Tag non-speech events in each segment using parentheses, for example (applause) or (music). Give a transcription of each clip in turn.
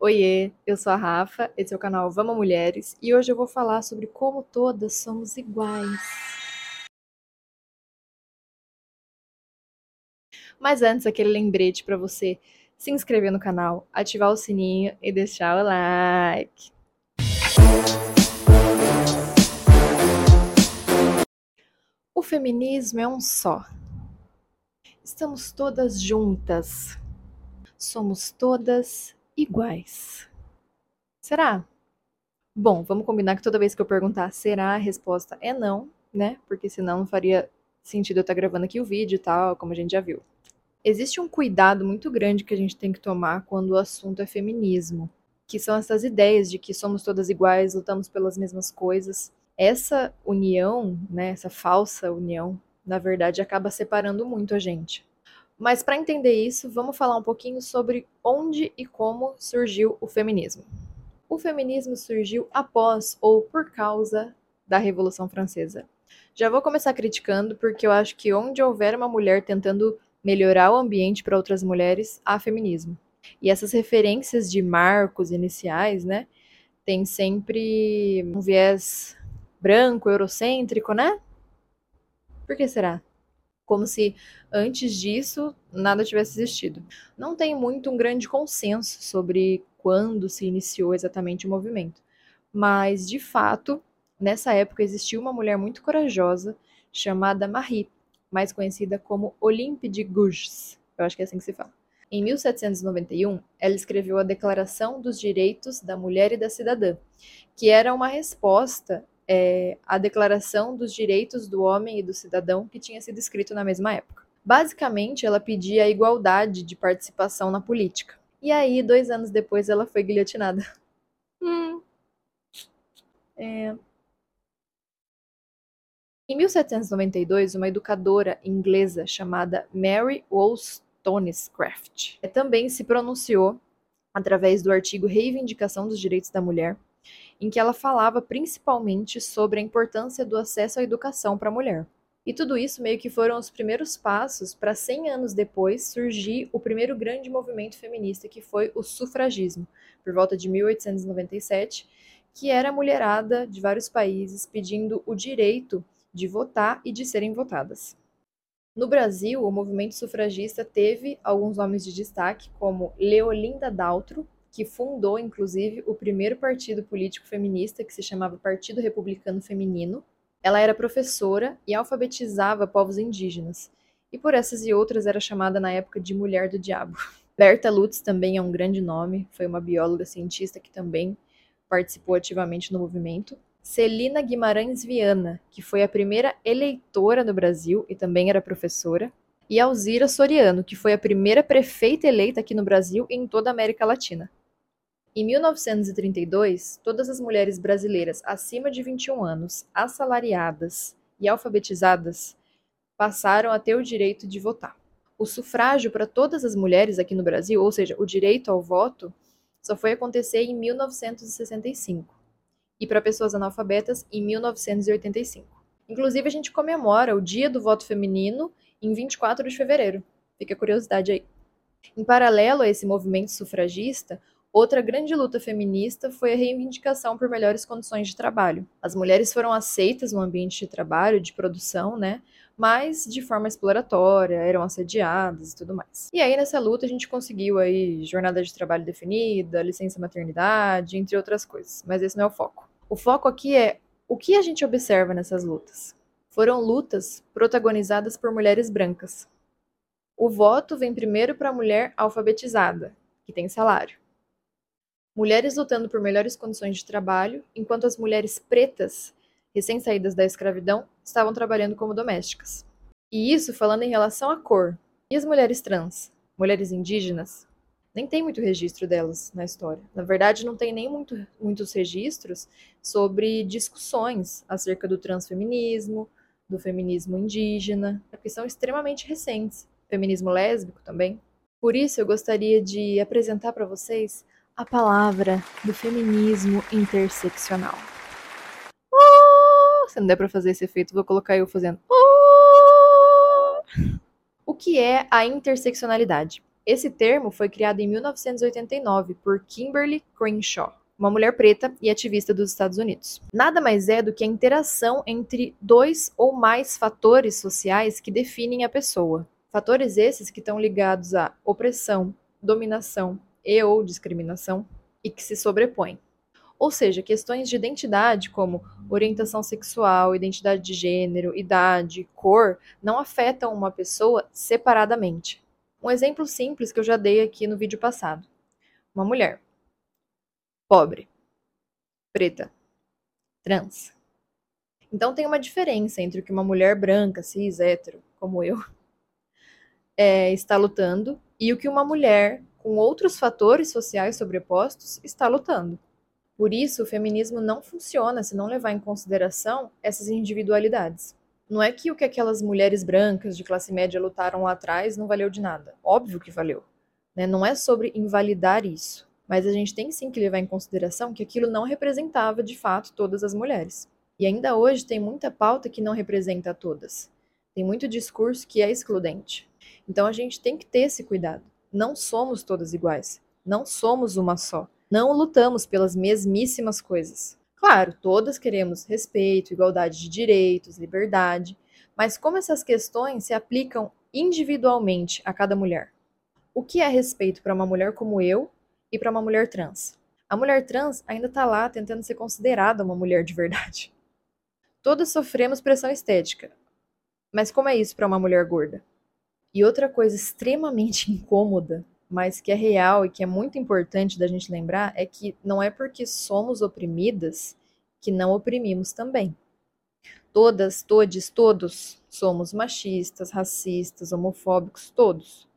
Oiê, eu sou a Rafa, esse é o canal Vamos Mulheres e hoje eu vou falar sobre como todas somos iguais. Mas antes, aquele lembrete para você se inscrever no canal, ativar o sininho e deixar o like. O feminismo é um só. Estamos todas juntas. Somos todas iguais. Será? Bom, vamos combinar que toda vez que eu perguntar será, a resposta é não, né? Porque senão não faria sentido eu estar gravando aqui o vídeo e tal, como a gente já viu. Existe um cuidado muito grande que a gente tem que tomar quando o assunto é feminismo, que são essas ideias de que somos todas iguais, lutamos pelas mesmas coisas. Essa união, né, essa falsa união, na verdade acaba separando muito a gente. Mas para entender isso, vamos falar um pouquinho sobre onde e como surgiu o feminismo. O feminismo surgiu após ou por causa da Revolução Francesa. Já vou começar criticando porque eu acho que onde houver uma mulher tentando melhorar o ambiente para outras mulheres, há feminismo. E essas referências de marcos iniciais, né, tem sempre um viés branco, eurocêntrico, né? Por que será? Como se antes disso nada tivesse existido. Não tem muito um grande consenso sobre quando se iniciou exatamente o movimento, mas de fato, nessa época existiu uma mulher muito corajosa chamada Marie, mais conhecida como Olympe de Gouges. Eu acho que é assim que se fala. Em 1791, ela escreveu a Declaração dos Direitos da Mulher e da Cidadã, que era uma resposta é, a Declaração dos Direitos do Homem e do Cidadão, que tinha sido escrito na mesma época. Basicamente, ela pedia a igualdade de participação na política. E aí, dois anos depois, ela foi guilhotinada. Hum. É... Em 1792, uma educadora inglesa chamada Mary Wollstonecraft também se pronunciou através do artigo Reivindicação dos Direitos da Mulher, em que ela falava principalmente sobre a importância do acesso à educação para a mulher. E tudo isso meio que foram os primeiros passos para 100 anos depois surgir o primeiro grande movimento feminista, que foi o sufragismo, por volta de 1897, que era a mulherada de vários países pedindo o direito de votar e de serem votadas. No Brasil, o movimento sufragista teve alguns nomes de destaque, como Leolinda Daltro, que fundou, inclusive, o primeiro partido político feminista, que se chamava Partido Republicano Feminino. Ela era professora e alfabetizava povos indígenas, e por essas e outras era chamada na época de Mulher do Diabo. (laughs) Berta Lutz também é um grande nome, foi uma bióloga cientista que também participou ativamente no movimento. Celina Guimarães Viana, que foi a primeira eleitora no Brasil e também era professora. E Alzira Soriano, que foi a primeira prefeita eleita aqui no Brasil e em toda a América Latina. Em 1932, todas as mulheres brasileiras acima de 21 anos, assalariadas e alfabetizadas, passaram a ter o direito de votar. O sufrágio para todas as mulheres aqui no Brasil, ou seja, o direito ao voto, só foi acontecer em 1965 e para pessoas analfabetas em 1985. Inclusive, a gente comemora o Dia do Voto Feminino em 24 de fevereiro. Fica a curiosidade aí. Em paralelo a esse movimento sufragista, Outra grande luta feminista foi a reivindicação por melhores condições de trabalho. As mulheres foram aceitas no ambiente de trabalho, de produção, né? Mas de forma exploratória, eram assediadas e tudo mais. E aí nessa luta a gente conseguiu aí jornada de trabalho definida, licença maternidade, entre outras coisas. Mas esse não é o foco. O foco aqui é o que a gente observa nessas lutas. Foram lutas protagonizadas por mulheres brancas. O voto vem primeiro para a mulher alfabetizada, que tem salário mulheres lutando por melhores condições de trabalho, enquanto as mulheres pretas, recém-saídas da escravidão, estavam trabalhando como domésticas. E isso falando em relação à cor. E as mulheres trans? Mulheres indígenas? Nem tem muito registro delas na história. Na verdade, não tem nem muito, muitos registros sobre discussões acerca do transfeminismo, do feminismo indígena, que são extremamente recentes. Feminismo lésbico também. Por isso, eu gostaria de apresentar para vocês a palavra do feminismo interseccional. Oh! Se não der para fazer esse efeito, vou colocar eu fazendo. Oh! O que é a interseccionalidade? Esse termo foi criado em 1989 por Kimberly Crenshaw, uma mulher preta e ativista dos Estados Unidos. Nada mais é do que a interação entre dois ou mais fatores sociais que definem a pessoa. Fatores esses que estão ligados à opressão, dominação e ou discriminação e que se sobrepõem. Ou seja, questões de identidade como orientação sexual, identidade de gênero, idade, cor, não afetam uma pessoa separadamente. Um exemplo simples que eu já dei aqui no vídeo passado. Uma mulher pobre, preta, trans. Então tem uma diferença entre o que uma mulher branca, cis, hétero, como eu, (laughs) é, está lutando e o que uma mulher com outros fatores sociais sobrepostos está lutando. Por isso, o feminismo não funciona se não levar em consideração essas individualidades. Não é que o que aquelas mulheres brancas de classe média lutaram lá atrás não valeu de nada. Óbvio que valeu. Né? Não é sobre invalidar isso. Mas a gente tem sim que levar em consideração que aquilo não representava de fato todas as mulheres. E ainda hoje tem muita pauta que não representa todas. Tem muito discurso que é excludente. Então a gente tem que ter esse cuidado. Não somos todas iguais. Não somos uma só. Não lutamos pelas mesmíssimas coisas. Claro, todas queremos respeito, igualdade de direitos, liberdade, mas como essas questões se aplicam individualmente a cada mulher? O que é respeito para uma mulher como eu e para uma mulher trans? A mulher trans ainda está lá tentando ser considerada uma mulher de verdade. Todas sofremos pressão estética, mas como é isso para uma mulher gorda? E outra coisa extremamente (laughs) incômoda, mas que é real e que é muito importante da gente lembrar, é que não é porque somos oprimidas que não oprimimos também. Todas, todes, todos somos machistas, racistas, homofóbicos, todos.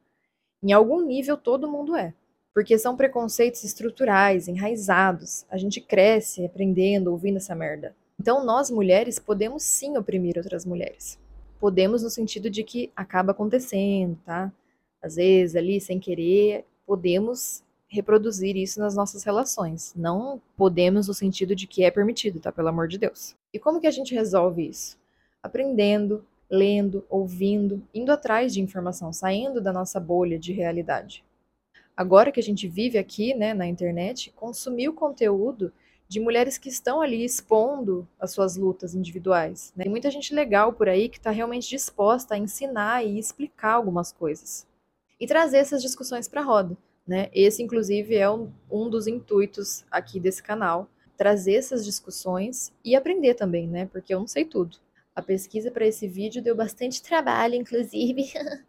Em algum nível todo mundo é. Porque são preconceitos estruturais, enraizados. A gente cresce aprendendo, ouvindo essa merda. Então nós mulheres podemos sim oprimir outras mulheres podemos no sentido de que acaba acontecendo, tá? Às vezes ali sem querer, podemos reproduzir isso nas nossas relações. Não podemos no sentido de que é permitido, tá? Pelo amor de Deus. E como que a gente resolve isso? Aprendendo, lendo, ouvindo, indo atrás de informação, saindo da nossa bolha de realidade. Agora que a gente vive aqui, né, na internet, consumir o conteúdo de mulheres que estão ali expondo as suas lutas individuais. Né? Tem muita gente legal por aí que está realmente disposta a ensinar e explicar algumas coisas. E trazer essas discussões para a roda. Né? Esse, inclusive, é um, um dos intuitos aqui desse canal. Trazer essas discussões e aprender também, né? Porque eu não sei tudo. A pesquisa para esse vídeo deu bastante trabalho, inclusive. (laughs)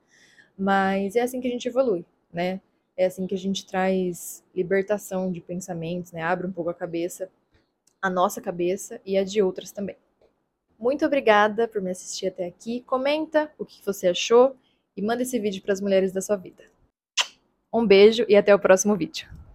Mas é assim que a gente evolui, né? É assim que a gente traz libertação de pensamentos, né? Abre um pouco a cabeça, a nossa cabeça e a de outras também. Muito obrigada por me assistir até aqui. Comenta o que você achou e manda esse vídeo para as mulheres da sua vida. Um beijo e até o próximo vídeo.